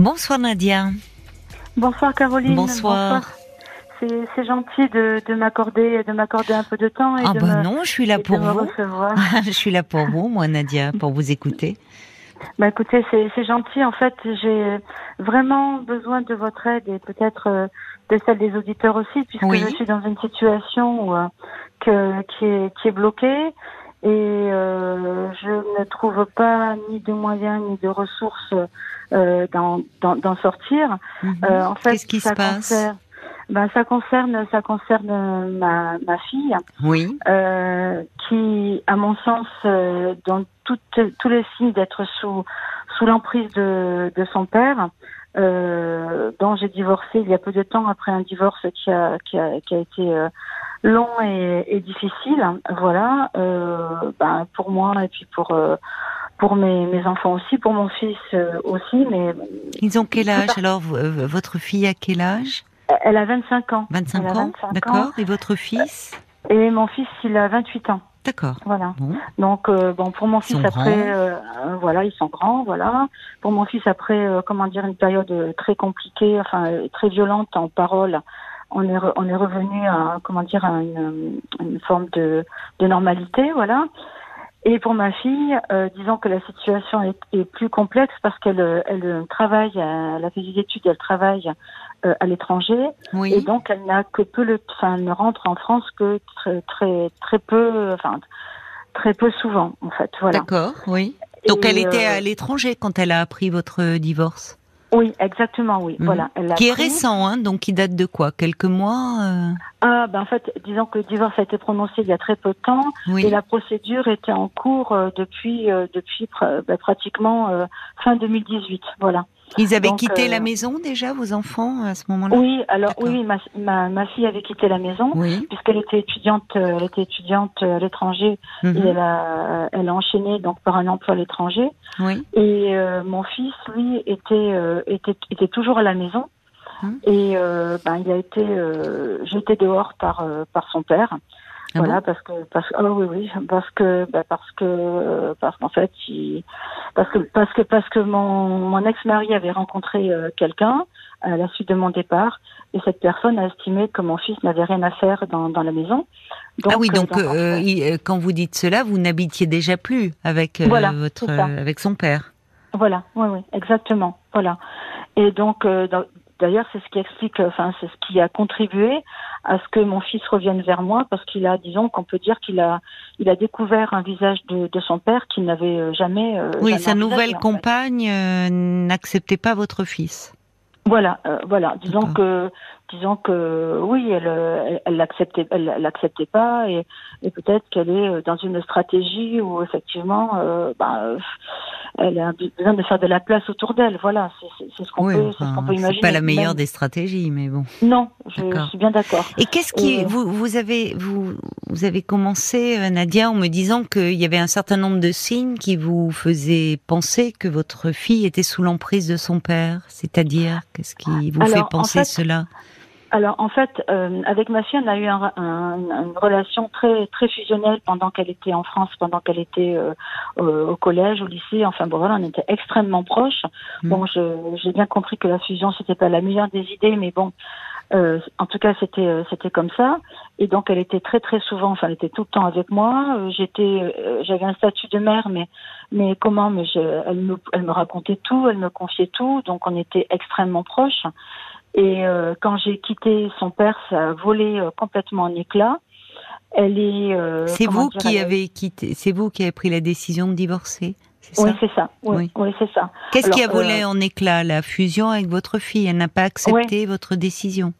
Bonsoir Nadia. Bonsoir Caroline. Bonsoir. C'est gentil de, de m'accorder de m'accorder un peu de temps. Et ah de bah me, non, je suis là pour vous. recevoir. je suis là pour vous, moi Nadia, pour vous écouter. Bah écoutez, c'est c'est gentil. En fait, j'ai vraiment besoin de votre aide et peut-être euh, de celle des auditeurs aussi, puisque Oui. je suis dans une situation où, euh, que, qui, est, qui est bloquée et euh, je ne trouve pas ni de moyens ni de ressources euh, d'en sortir. Mhm. Euh, en fait, Qu'est-ce qui ça se passe concerne, ben, ça concerne, ça concerne ma, ma fille, Oui. euh, qui, à mon sens, euh, dans toutes, tous les signes d'être sous sous l'emprise de, de son père, euh, dont j'ai divorcé il y a peu de temps après un divorce qui a qui a, qui a été euh, long et, et difficile. Voilà, euh, ben, pour moi et puis pour euh, pour mes, mes enfants aussi, pour mon fils euh, aussi, mais Ils ont quel âge alors Votre fille a quel âge? Elle a 25 ans. 25 Elle ans 25 ans. D'accord. Et votre fils? Et mon fils, il a 28 ans. D'accord. Voilà. Bon. Donc euh, bon pour mon Ils fils après euh, voilà ils sont grands voilà pour mon fils après euh, comment dire une période très compliquée enfin très violente en parole on est re- on est revenu à comment dire à une, une forme de de normalité voilà et pour ma fille euh, disons que la situation est, est plus complexe parce qu'elle elle travaille euh, elle a fait des études elle travaille euh, à l'étranger et Oui. donc, elle n'a que peu le, enfin, elle ne rentre en France que très, très, très peu, enfin, très peu souvent, en fait. Voilà. D'accord. Oui. Donc Et, elle était euh, à l'étranger quand elle a appris votre divorce? Oui, exactement, oui. Mhm. Voilà. Elle Qui est récent, hein, donc qui date de quoi? Quelques mois euh? Ah, ben, en fait, disons que le divorce a été prononcé il y a très peu de temps Oui. et la procédure était en cours euh, depuis, euh, depuis ben, pratiquement euh, fin 2018. Voilà. Ils avaient donc, quitté euh, la maison déjà, vos enfants, à ce moment-là? Oui, alors, oui, ma, ma, ma fille avait quitté la maison. Oui. Puisqu'elle était étudiante, euh, elle était étudiante euh, à l'étranger Mhm. et elle a, elle a enchaîné donc par un emploi à l'étranger. Oui. Et euh, mon fils, lui, était, euh, était, était toujours à la maison. Hum. Et euh, ben, il a été euh, jeté dehors par, euh, par son père. Ah voilà, parce que parce ah oui oui parce que bah, parce que parce qu'en fait il parce que parce que parce que mon mon ex-mari avait rencontré euh, quelqu'un à la suite de mon départ et cette personne a estimé que mon fils n'avait rien à faire dans dans la maison. ah oui, donc euh, il- euh, quand vous dites cela, vous n'habitiez déjà plus avec Voilà, votre avec son père. Voilà, oui, oui, exactement, voilà. Et donc, d'ailleurs, c'est ce qui explique, enfin, c'est ce qui a contribué à ce que mon fils revienne vers moi, parce qu'il a, disons, qu'on peut dire qu'il a, il a découvert un visage de, de son père qu'il n'avait euh, jamais. euh, Oui, jamais sa nouvelle compagne euh, n'acceptait pas votre fils. Voilà, euh, voilà. Disons que, disons que, oui, elle, euh, elle, l'acceptait, elle l'acceptait pas, et, et peut-être qu'elle est euh, dans une stratégie où effectivement, euh, bah, euh, elle a besoin de faire de la place autour d'elle. Voilà, c'est ce qu'on Oui, peut, c'est ce enfin, qu'on peut imaginer. c'est pas la meilleure des stratégies, mais bon. Non, je, suis bien d'accord. Et qu'est-ce qui Et- vous vous avez vous vous avez commencé Nadia en me disant qu'il y avait un certain nombre de signes qui vous faisaient penser que votre fille était sous l'emprise de son père, c'est-à-dire qu'est-ce qui vous Alors, fait en penser fait, cela? Alors en fait, euh, avec ma fille, on a eu un- un- une relation très très fusionnelle pendant qu'elle était en France, pendant qu'elle était euh, au collège, au lycée. Enfin bon voilà, on était extrêmement proches. Mm. Bon, j'ai bien compris que la fusion c'était pas la meilleure des idées, mais bon, euh, en tout cas c'était euh, c'était comme ça. Et donc elle était très très souvent, enfin elle était tout le temps avec moi. Euh, J'étais, euh, j'avais un statut de mère, mais mais comment Mais je, elle me elle me racontait tout, elle me confiait tout, donc on était extrêmement proches. Et euh, quand j'ai quitté son père, ça a volé euh, complètement en éclats. Elle est. euh, C'est vous dire, qui elle- avez quitté, c'est vous qui avez pris la décision de divorcer, c'est Oui, ça? c'est ça. Oui, Oui. oui. c'est ça. Qu'est-ce qui a volé euh, en éclats La fusion avec votre fille? Elle n'a pas accepté votre décision?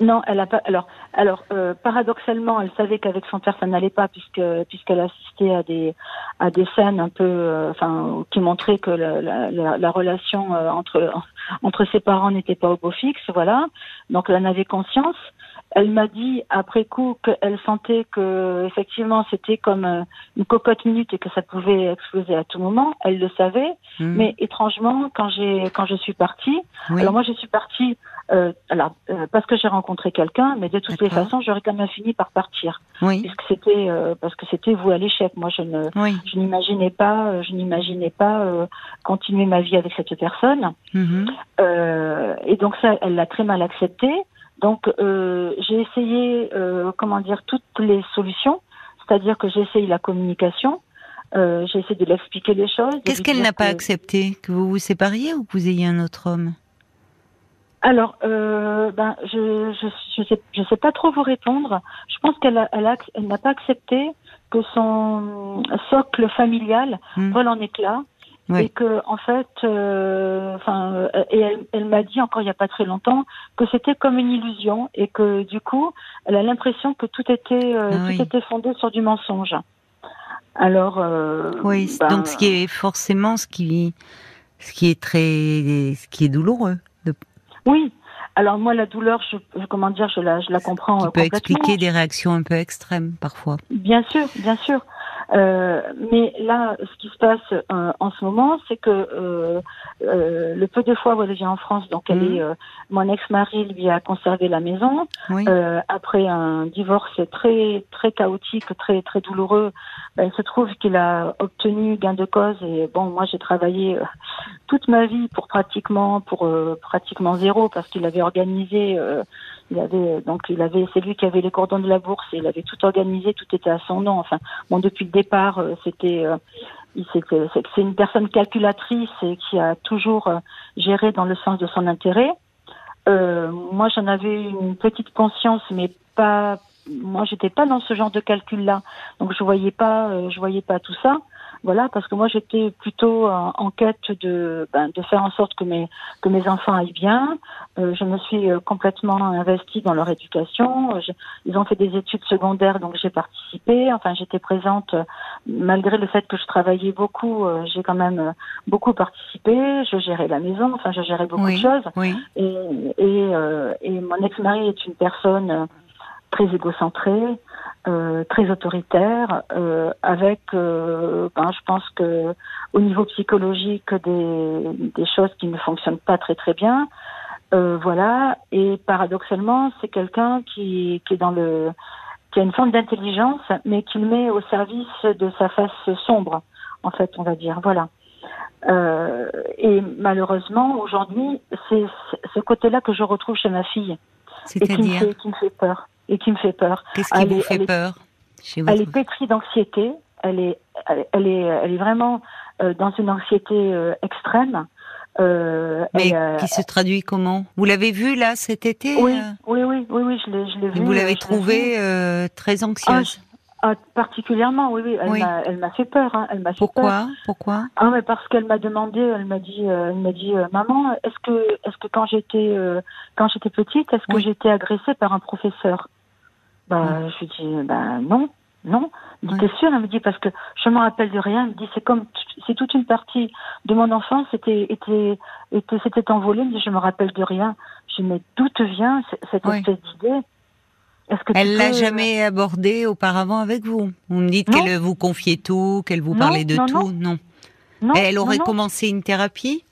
Non, elle a pas. Alors, alors euh, paradoxalement, elle savait qu'avec son père ça n'allait pas puisque puisqu'elle assistait à des à des scènes un peu, euh, enfin, qui montraient que la, la, la, la relation euh, entre entre ses parents n'était pas au beau fixe, voilà. Donc elle en avait conscience. Elle m'a dit après coup qu'elle sentait que effectivement c'était comme euh, une cocotte minute et que ça pouvait exploser à tout moment. Elle le savait, Hmm. mais étrangement quand j'ai quand je suis partie, Oui. alors moi je suis partie euh, alors euh, parce que j'ai rencontré quelqu'un, mais de toutes les façons j'aurais quand même fini par partir Oui, puisque c'était euh, parce que c'était vous à l'échec. Moi je ne oui. je n'imaginais pas euh, je n'imaginais pas euh, continuer ma vie avec cette personne. Euh, et donc ça, elle l'a très mal accepté. Donc euh, j'ai essayé, euh, comment dire, toutes les solutions. C'est-à-dire que j'ai essayé la communication. Euh, j'ai essayé de lui expliquer les choses. Qu'est-ce qu'elle n'a pas que- accepté Que vous vous sépariez ou que vous ayez un autre homme Alors, euh, ben, je, je, je sais, je sais pas trop vous répondre. Je pense qu'elle a, elle a, elle n'a pas accepté que son socle familial Hmm. vole en éclats. Et que en fait, euh, enfin, euh, et elle, elle m'a dit encore il n'y a pas très longtemps que c'était comme une illusion et que du coup, elle a l'impression que tout était euh, Ah tout oui. était fondé sur du mensonge. Alors, euh, Oui, ben, donc ce qui est forcément ce qui, ce qui est très, ce qui est douloureux, de- oui. Alors moi, la douleur, je, comment dire, je la, je la comprends qui peut complètement. expliquer des réactions un peu extrêmes parfois. Bien sûr, bien sûr. Euh, mais là, ce qui se passe euh, en ce moment, c'est que euh, euh, le peu de fois où elle vient en France, donc elle Mhm. est, euh, mon ex-mari lui a conservé la maison Oui. Euh, après un divorce très très chaotique, très très douloureux. Ben, il se trouve qu'il a obtenu gain de cause et bon, moi j'ai travaillé toute ma vie pour pratiquement pour euh, pratiquement zéro parce qu'il avait organisé euh, il avait donc il avait c'est lui qui avait les cordons de la bourse et il avait tout organisé tout était à son nom. Enfin bon depuis le départ euh, c'était euh, c'est une personne calculatrice et qui a toujours euh, géré dans le sens de son intérêt. Euh, moi j'en avais une petite conscience mais pas moi j'étais pas dans ce genre de calcul là donc je voyais pas euh, je voyais pas tout ça voilà parce que moi j'étais plutôt en, en quête de ben, de faire en sorte que mes que mes enfants aillent bien euh, je me suis euh, complètement investie dans leur éducation. Euh, je- ils ont fait des études secondaires, donc j'ai participé. Enfin, j'étais présente euh, malgré le fait que je travaillais beaucoup. euh, j'ai quand même euh, beaucoup participé. Je gérais la maison. Enfin, je gérais beaucoup Oui. de choses. Oui. Et, et, euh, et mon ex-mari est une personne euh, très égocentrée, euh, très autoritaire, euh, avec, euh, ben, je pense que au niveau psychologique, des, des choses qui ne fonctionnent pas très très bien. Voilà. Et paradoxalement, c'est quelqu'un qui, qui est dans le, qui a une forme d'intelligence, mais qui le met au service de sa face sombre, en fait, on va dire. Voilà. Et malheureusement, aujourd'hui, c'est ce côté-là que je retrouve chez ma fille et qui me fait, qui me fait peur. Et qui me fait peur. qu'est-ce qui elle vous est- fait elle est- peur chez Elle est pétrie d'anxiété. Elle est, elle, elle est, elle est vraiment euh, dans une anxiété euh, extrême. Euh, Mais qui se traduit comment? Vous l'avez vu là cet été oui, oui, oui, oui, oui, je l'ai, je l'ai et vu. Vous l'avez trouvée très anxieuse? Ah, particulièrement, oui, oui. Elle Oui. m'a, fait peur. Hein, elle m'a fait peur. Pourquoi? Pourquoi? Ah, mais parce qu'elle m'a demandé, elle m'a dit, euh, elle m'a dit, euh, maman, est-ce que, est-ce que quand j'étais, euh, quand j'étais petite, est-ce que j'étais agressée par un professeur? Bah, je lui dis, bah non, non. Me Oui. t'es sûre Elle me dit parce que je me rappelle de rien. Elle me dit, c'est comme, c'est toute une partie de mon enfance était, était, était, s'était envolée. Elle me dit, je me rappelle de rien. Je dis, mais d'où te vient cette Oui. espèce d'idée? Est-ce que tu Elle l'a peux- jamais abordé auparavant avec vous Vous me dites qu'elle vous confiait tout, qu'elle vous Non, parlait de non, tout Non. Non, elle aurait commencé une thérapie?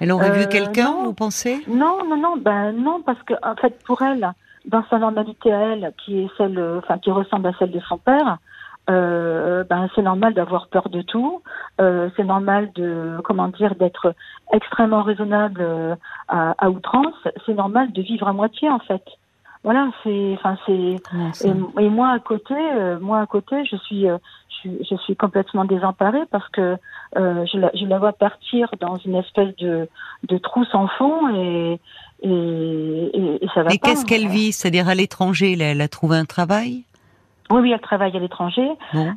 Elle aurait vu Euh, quelqu'un, vous pensez? Non, non, non, ben non, parce que en fait, pour elle, dans sa normalité à elle, qui est celle, euh, enfin, qui ressemble à celle de son père, euh, ben c'est normal d'avoir peur de tout. Euh, c'est normal de, comment dire, d'être extrêmement raisonnable euh, à, à outrance. C'est normal de vivre à moitié, en fait. Voilà, c'est, enfin, c'est. Et, et moi à côté, euh, moi à côté, je suis, euh, je suis, je suis complètement désemparée parce que euh, je, la, je la vois partir dans une espèce de, de trou sans fond et et, et, et ça va Et pas. qu'est-ce qu'elle vit? C'est-à-dire à l'étranger, là, elle a trouvé un travail? Oui, oui, elle travaille à l'étranger.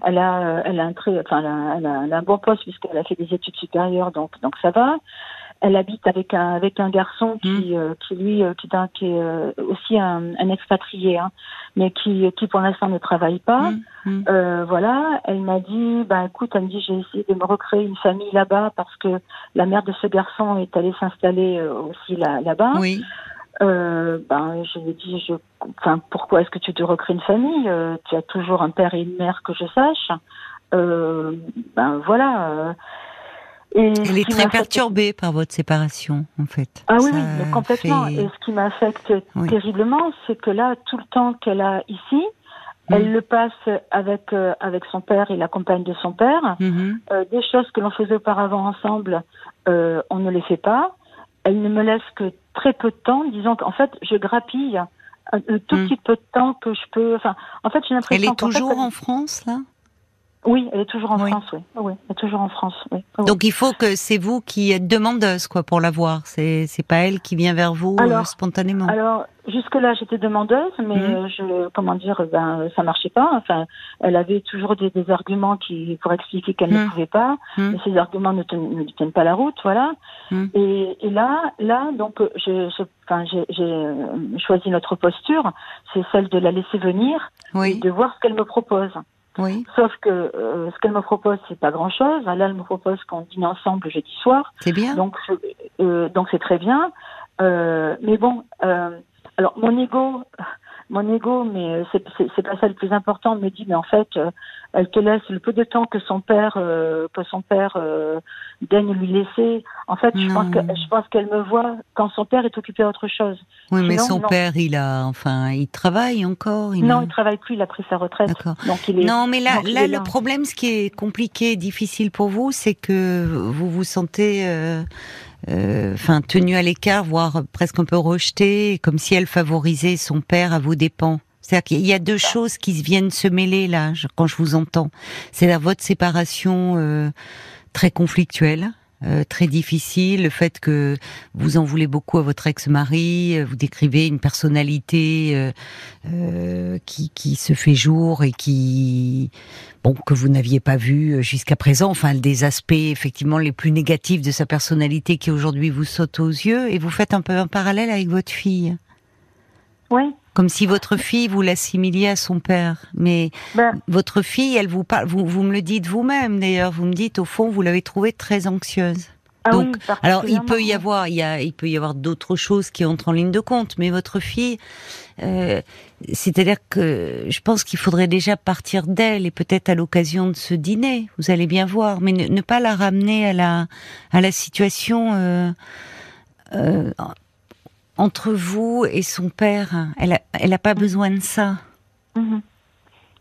Elle a, euh, elle a un très, enfin, elle a, elle a- elle a un bon poste puisqu'elle a fait des études supérieures, donc donc ça va. Elle habite avec un avec un garçon qui euh, qui lui euh, qui, est un- qui est euh, aussi un, un expatrié, hein, mais qui qui pour l'instant ne travaille pas. Hum. Euh, voilà, elle m'a dit, bah écoute, elle me dit, j'ai essayé de me recréer une famille là-bas parce que la mère de ce garçon est allée s'installer euh, aussi là- là-bas. Oui. euh, ben, je lui ai dit, je, enfin, pourquoi est-ce que tu te recrées une famille euh, Tu as toujours un père et une mère que je sache. Euh, ben voilà. Et Elle est très perturbée par votre séparation, en fait. Ah oui, Ça oui, complètement. fait- Et ce qui m'affecte Oui. terriblement, c'est que là, tout le temps qu'elle a ici, Mm. elle le passe avec euh, avec son père et la compagne de son père. Mhm. Euh, des choses que l'on faisait auparavant ensemble, euh, on ne les fait pas. Elle ne me laisse que très peu de temps, disons qu'en fait, je grappille un, un tout Mm. petit peu de temps que je peux. Enfin, en fait, j'ai l'impression. Elle est fait, toujours en France, là? Oui, elle est toujours en Oui. France. Oui, oui, elle est toujours en France. Oui. Oui. Donc il faut que c'est vous qui êtes demandeuse, quoi, pour la voir. C'est c'est pas elle qui vient vers vous euh, spontanément. Alors jusque là, j'étais demandeuse, mais Mhm. euh, je, comment dire, ben ça marchait pas. Enfin, elle avait toujours des, des arguments qui pour expliquer qu'elle Mhm. ne pouvait pas, Mhm. mais ces arguments ne, ten- ne tiennent pas la route, voilà. Mhm. Et, et là, là, donc, je, je- enfin, j'ai j'ai, euh, choisi notre posture, c'est celle de la laisser venir et Oui, de voir ce qu'elle me propose. Oui, Sauf que euh, ce qu'elle me propose, c'est pas grand-chose. Là, elle me propose qu'on dîne ensemble jeudi soir. c'est bien. Donc, je- euh, donc c'est très bien. Euh, mais bon, euh, alors mon ego, mon ego, mais euh, c'est c'est- c'est pas ça le plus important. Me dit, mais en fait, euh, elle te laisse le peu de temps que son père, euh, que son père daigne lui laisser. En fait, je Non. pense que je pense qu'elle me voit quand son père est occupé à autre chose. Oui, mais son non. père, il a, enfin, il travaille encore. Il non, a- il travaille plus, il a pris sa retraite. D'accord. Donc il est. Non, mais là, là, le problème, ce qui est compliqué, difficile pour vous, c'est que vous vous sentez, euh, enfin, tenu à l'écart, voire presque un peu rejeté, comme si elle favorisait son père à vos dépens. C'est-à-dire qu'il y a deux choses qui viennent se mêler là, quand je vous entends. C'est-à-dire votre séparation euh, très conflictuelle. Euh, très difficile, le fait que vous en voulez beaucoup à votre ex-mari, euh, vous décrivez une personnalité euh, euh, qui, qui se fait jour et qui bon que vous n'aviez pas vu jusqu'à présent, enfin des aspects effectivement les plus négatifs de sa personnalité qui aujourd'hui vous sautent aux yeux et vous faites un peu un parallèle avec votre fille, Oui. Comme si votre fille vous l'assimiliez à son père, mais Ben, votre fille, elle vous parle, vous, vous me le dites vous-même d'ailleurs, vous me dites au fond vous l'avez trouvée très anxieuse. ah Donc, oui, Alors, il peut y avoir, il y a, il peut y avoir d'autres choses qui entrent en ligne de compte, mais votre fille, euh, c'est-à-dire que je pense qu'il faudrait déjà partir d'elle et peut-être à l'occasion de ce dîner, vous allez bien voir, mais ne, ne pas la ramener à la, à la situation euh, euh, entre vous et son père. Elle a, elle a pas besoin de ça. Mhm.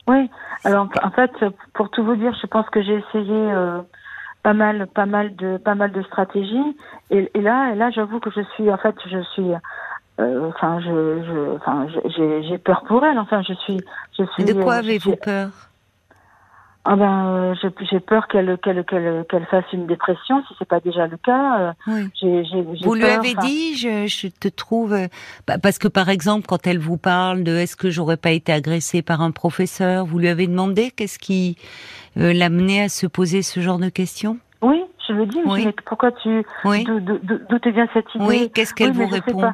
Oui, alors en fait, pour tout vous dire, je pense que j'ai essayé euh, pas mal, pas mal de, pas mal de stratégies, et, et là, et là, j'avoue que je suis, en fait, je suis, euh, enfin, je, je, enfin, j'ai, peur pour elle. Enfin, je suis, je suis. Mais de quoi euh, avez-vous peur? Ah ben, euh, j'ai, peur qu'elle, qu'elle, qu'elle, qu'elle fasse une dépression, si c'est pas déjà le cas. euh, Oui. Vous lui avez dit, je, je te trouve, euh, bah, parce que par exemple, quand elle vous parle de est-ce que j'aurais pas été agressée par un professeur, vous lui avez demandé qu'est-ce qui euh, l'amenait à se poser ce genre de questions? Oui, je le dis. mais Oui. mais pourquoi tu, Oui, d'où, te vient cette idée? oui. Qu'est-ce qu'elle Oui, vous répond?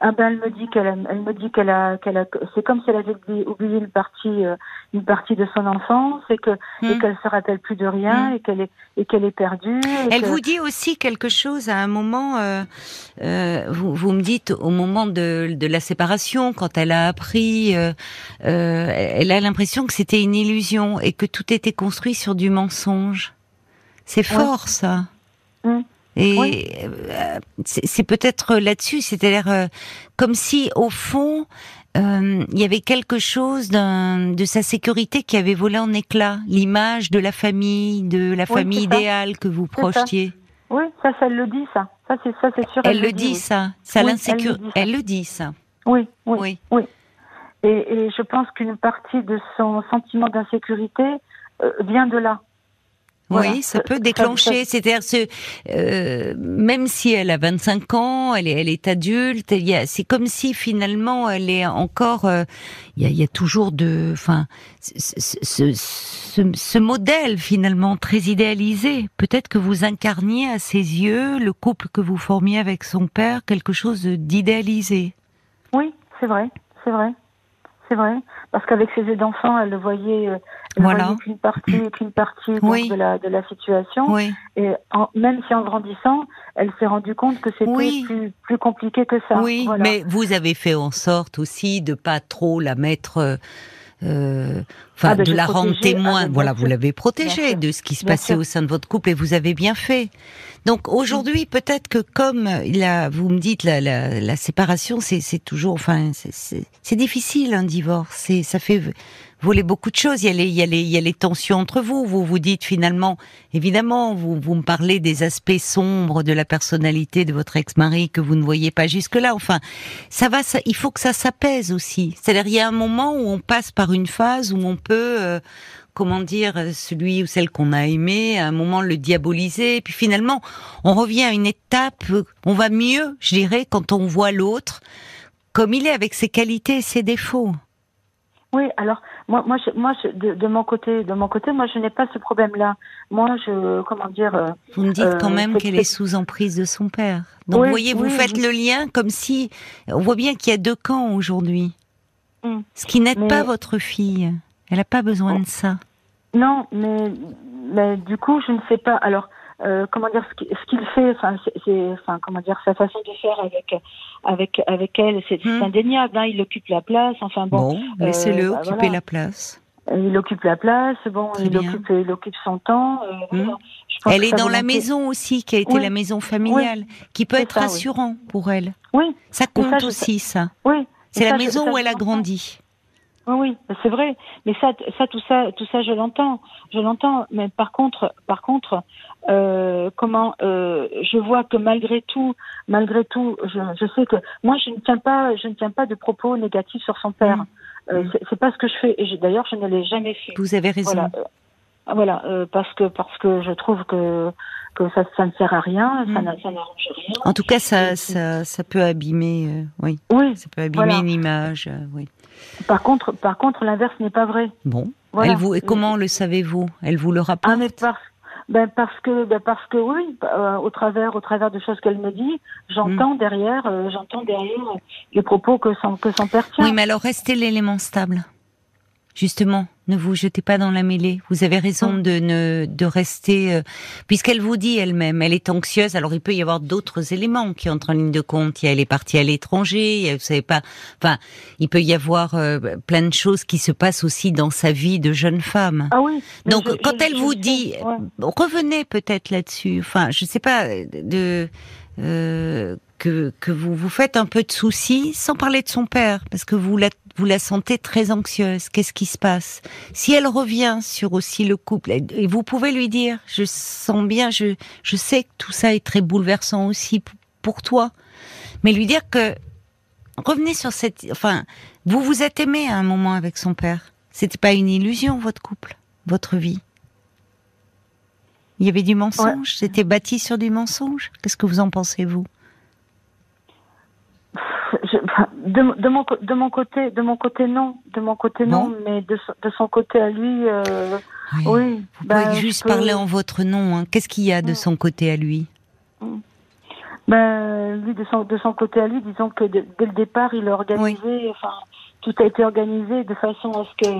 Ah ben elle me dit qu'elle a, elle me dit qu'elle a qu'elle a c'est comme si elle avait oublié, une partie euh, une partie de son enfance et que et Hmm. qu'elle se rappelle plus de rien Hmm. et qu'elle est et qu'elle est perdue. Elle que- vous dit aussi quelque chose à un moment. euh, euh, vous, vous me dites au moment de, de la séparation, quand elle a appris, euh, euh, elle a l'impression que c'était une illusion et que tout était construit sur du mensonge. C'est fort ça. Mm. Et Oui. euh, c'est peut-être là-dessus, c'est-à-dire euh, comme si au fond euh, il y avait quelque chose de sa sécurité qui avait volé en éclats, l'image de la famille, de la Oui, famille idéale que vous ça. projetiez. Oui, ça ça elle le dit ça. Ça c'est ça c'est sûr. Elle le dit, dit oui. ça, ça Oui, l'insécure. elle le dit, ça. Elle le dit ça. Oui, oui. Oui. oui. Et, et je pense qu'une partie de son sentiment d'insécurité euh, vient de là. Voilà. Oui, ça peut déclencher. C'est-à-dire, ce, euh, même si elle a 25 ans, elle est, elle est adulte. C'est comme si finalement elle est encore. euh, Il y, a, il y a toujours de, enfin, ce, ce, ce, ce modèle finalement très idéalisé. Peut-être que vous incarniez à ses yeux le couple que vous formiez avec son père quelque chose d'idéalisé. Oui, c'est vrai, c'est vrai, c'est c'est vrai. Parce qu'avec ses yeux d'enfant, elle ne voyait, euh, elle Voilà. voyait qu'une partie, qu'une partie donc, Oui. de, la, de la situation. Oui. Et en- même si en grandissant, elle s'est rendue compte que c'était Oui. plus, plus compliqué que ça. Oui, Voilà. mais vous avez fait en sorte aussi de pas trop la mettre, euh, Ah ben, de la rendre témoin. ah voilà, vous l'avez protégée de ce qui se Bien passait sûr. au sein de votre couple et vous avez bien fait. Donc aujourd'hui, peut-être que comme il a, vous me dites la, la, la séparation, c'est c'est toujours, enfin, c'est- difficile un divorce. Ça fait voler beaucoup de choses. Il y a les, tensions entre vous. Vous vous dites finalement, évidemment, vous me parlez des aspects sombres de la personnalité de votre ex-mari que vous ne voyez pas jusque là. Enfin, ça va, il faut que ça s'apaise aussi. C'est-à-dire, il y a un moment où on passe par une phase où on peut, euh, comment dire, celui ou celle qu'on a aimé, à un moment le diaboliser, et puis finalement, on revient à une étape, euh, on va mieux, je dirais, quand on voit l'autre comme il est avec ses qualités et ses défauts. Oui, alors moi, moi, je, moi, je- de, de mon côté, de mon côté, moi, je n'ai pas ce problème-là. Moi, je, comment dire, euh, Vous me dites Euh, quand même c'est- qu'elle est sous emprise de son père. Donc, Oui, vous voyez, vous oui, faites le lien comme si, on voit bien qu'il y a deux camps aujourd'hui. Hmm. Ce qui n'aide Mais- pas votre fille. Elle n'a pas besoin Oh. de ça. non, mais, mais du coup, je ne sais pas. Alors, euh, comment dire, ce qui- ce qu'il fait, enfin, c'est- c'est, enfin, comment dire, sa façon de faire avec, avec, avec elle, c'est Hmm. indéniable. Hein, il occupe la place. Enfin bon, Bon, laissez-le bah, occuper voilà. la place. il occupe la place. Bon, il occupe, il occupe son temps. euh, Hmm. Elle est dans la maison aussi, qui a été Oui. la maison familiale, qui peut être ça, oui. rassurant pour elle. Oui, Ça compte ça, aussi, ça. oui. C'est la maison ça, où elle a grandi. Oui, oui, c'est vrai. Mais ça, ça, tout ça, tout ça, je l'entends, je l'entends. Mais par contre, par contre, euh, comment euh, je vois que malgré tout, malgré tout, je, je sais que moi, je ne tiens pas, je ne tiens pas de propos négatifs sur son père. Mm. Euh, c'est- pas ce que je fais. Et d'ailleurs, je ne l'ai jamais fait. Vous avez raison. Voilà, euh, ah, voilà, euh, parce que parce que je trouve que que ça, ça ne sert à rien, Mm. ça n'arrange rien. En tout cas, ça, ça, ça peut abîmer, euh, oui, Oui. ça peut abîmer Voilà. une image, euh, oui. Par contre, par contre, l'inverse n'est pas vrai. Bon. Voilà. Elle vous, et comment le savez-vous? Elle vous le rapporte Ah mais parce ben parce que ben parce que oui euh, au travers au travers de choses qu'elle me dit j'entends derrière euh, j'entends derrière les propos que son que son père tient Oui, mais alors restez l'élément stable. Justement, ne vous jetez pas dans la mêlée. Vous avez raison Mm. de ne de rester, euh, puisqu'elle vous dit elle-même, elle est anxieuse. Alors il peut y avoir d'autres éléments qui entrent en ligne de compte. Il y a, elle est partie à l'étranger. il y a- Vous savez pas. Enfin, il peut y avoir euh, plein de choses qui se passent aussi dans sa vie de jeune femme. ah oui Donc, je- quand je- elle je vous dit, ouais. revenez peut-être là-dessus. Enfin, je sais pas de euh, que que vous vous faites un peu de soucis, sans parler de son père, parce que vous la vous la sentez très anxieuse. Qu'est-ce qui se passe? Si elle revient sur aussi le couple, et vous pouvez lui dire, je sens bien, je je sais que tout ça est très bouleversant aussi pour toi, mais lui dire que revenez sur cette, enfin, vous vous êtes aimé à un moment avec son père. C'était pas une illusion votre couple, votre vie. Il y avait du mensonge, c'était bâti sur du mensonge. Qu'est-ce que vous en pensez vous? Je- de, de mon de mon côté de mon côté non. De mon côté non mais de, son- de son côté à lui euh, oui. Vous pouvez je juste peux- parler en votre nom. hein. Qu'est-ce qu'il y a de son côté à lui? Ben, lui, de son, de son côté à lui, disons que dès le départ, il a organisé, enfin, tout a été organisé de façon à ce que,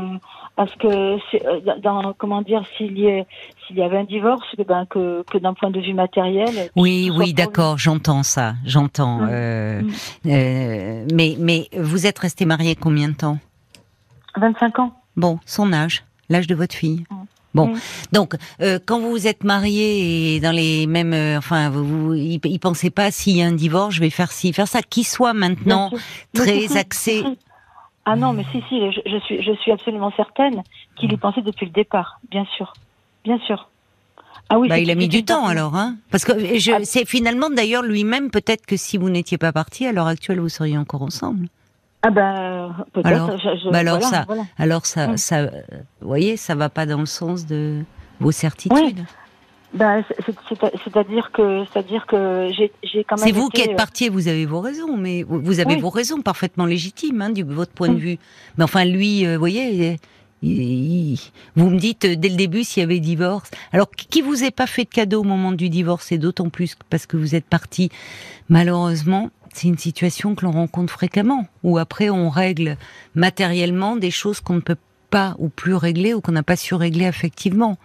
à ce que, euh, dans, comment dire, s'il y, y avait un divorce, que, ben, que, que d'un point de vue matériel. Oui, oui, d'accord, j'entends ça, j'entends. Mm. euh, Mm. euh, mais, mais vous êtes resté marié combien de temps? Lui. 25 ans. Bon, son âge, l'âge de votre fille. Mm. Bon, donc euh, quand vous vous êtes marié et dans les mêmes, euh, enfin, vous, vous, il, il pensait pas s'il y a un divorce, je vais faire ci, faire ça, qui soit maintenant très axé. Ah non, mais si, si, je, je suis, je suis absolument certaine qu'il y pensait depuis le départ, bien sûr. Bien sûr. Ah oui, Bah, il a mis du temps alors, hein Parce que je, Ah. c'est finalement d'ailleurs lui-même peut-être que si vous n'étiez pas parti à l'heure actuelle, vous seriez encore ensemble. Ah ben, peut-être. Alors, je- bah alors voilà, ça- voilà. Alors ça, Mm. ça, euh, vous voyez, ça va pas dans le sens de vos certitudes. Ben, c'est- c'est-à-dire que, c'est-à-dire que j'ai, quand même. C'est vous qui êtes euh, parti, vous avez vos raisons, mais vous avez Oui. vos raisons parfaitement légitimes, hein, du votre point de Mm. vue. Mais enfin, lui, euh, vous voyez, il- il- vous me dites euh, dès le début s'il y avait divorce. Alors, qui vous ait pas fait de cadeau au moment du divorce, et d'autant plus parce que vous êtes parti, malheureusement, c'est une situation que l'on rencontre fréquemment, où après on règle matériellement des choses qu'on ne peut pas ou plus régler ou qu'on n'a pas su régler effectivement.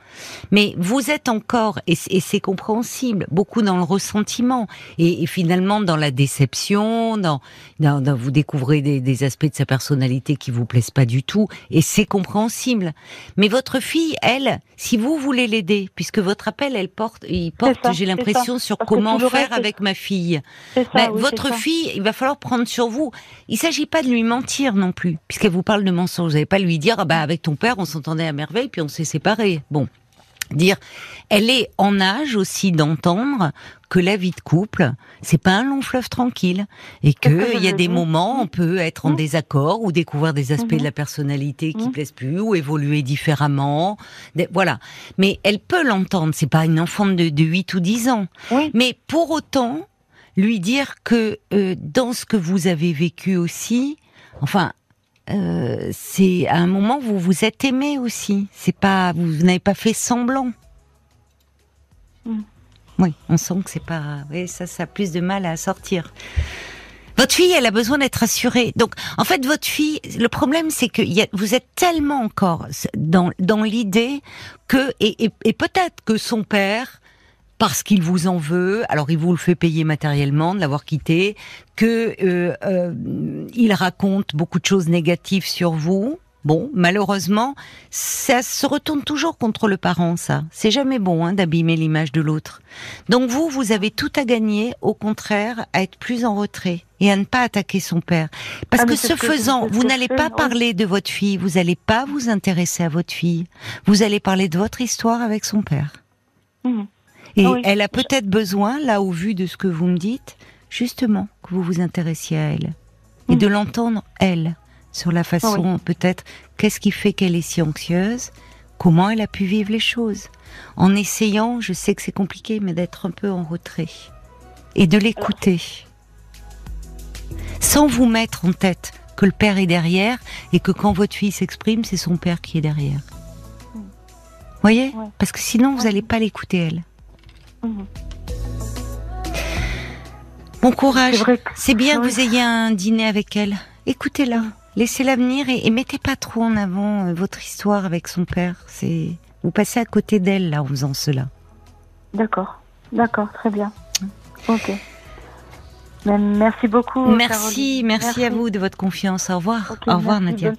Mais vous êtes encore, et c'est compréhensible, beaucoup dans le ressentiment et, finalement dans la déception, dans, dans, vous découvrez des, des, aspects de sa personnalité qui vous plaisent pas du tout et c'est compréhensible. Mais votre fille, elle, si vous voulez l'aider, puisque votre appel, elle porte, il porte, j'ai l'impression, sur comment faire avec ma fille. Ça, votre fille, il va falloir prendre sur vous. Il s'agit pas de lui mentir non plus, puisqu'elle vous parle de mensonges. Vous n'allez pas lui dire, ah bah, avec ton père, on s'entendait à merveille, puis on s'est séparés. Bon. Dire, elle est en âge aussi d'entendre que la vie de couple, c'est pas un long fleuve tranquille et que il y a des moments on peut être en mmh. désaccord ou découvrir des aspects de la mmh. personnalité qui mmh. plaisent plus ou évoluer différemment. Voilà. Mais elle peut l'entendre, c'est pas une enfant de, de 8 ou 10 ans. Mais pour autant, lui dire que euh, dans ce que vous avez vécu aussi, enfin, euh, c'est à un moment où vous vous êtes aimé aussi. C'est pas, vous, n'avez pas fait semblant. Mm. Oui, on sent que c'est pas. Oui, ça, ça a plus de mal à sortir. Votre fille, elle a besoin d'être assurée. Donc, en fait, votre fille, le problème, c'est que vous êtes tellement encore dans, dans l'idée que, et, et, et peut-être que son père parce qu'il vous en veut, alors il vous le fait payer matériellement de l'avoir quitté, que euh, euh, il raconte beaucoup de choses négatives sur vous. Bon, malheureusement, ça se retourne toujours contre le parent, ça. C'est jamais bon hein, d'abîmer l'image de l'autre. Donc vous, vous avez tout à gagner, au contraire, à être plus en retrait et à ne pas attaquer son père. Parce ah, que ce faisant, vous n'allez pas parler de votre fille, vous n'allez pas vous intéresser à votre fille, vous allez parler de votre histoire avec son père. Mmh. Et elle a peut-être besoin, là, au vu de ce que vous me dites, justement, que vous vous intéressiez à elle. Et de mm. l'entendre, elle, sur la façon, peut-être, qu'est-ce qui fait qu'elle est si anxieuse, comment elle a pu vivre les choses. En essayant, je sais que c'est compliqué, mais d'être un peu en retrait. Et de l'écouter. Sans vous mettre en tête que le père est derrière et que quand votre fille s'exprime, c'est son père qui est derrière. Mm. Voyez? Parce que sinon, vous n'allez pas l'écouter, elle. Bon courage. C'est bien que vous ayez un dîner avec elle. Écoutez-la, laissez-la venir et, mettez pas trop en avant euh, votre histoire avec son père. C'est vous passez à côté d'elle là en faisant cela. D'accord, d'accord, très bien. Ok. Merci beaucoup. Merci, merci, à vous de votre confiance. Au revoir. Au revoir Nadia.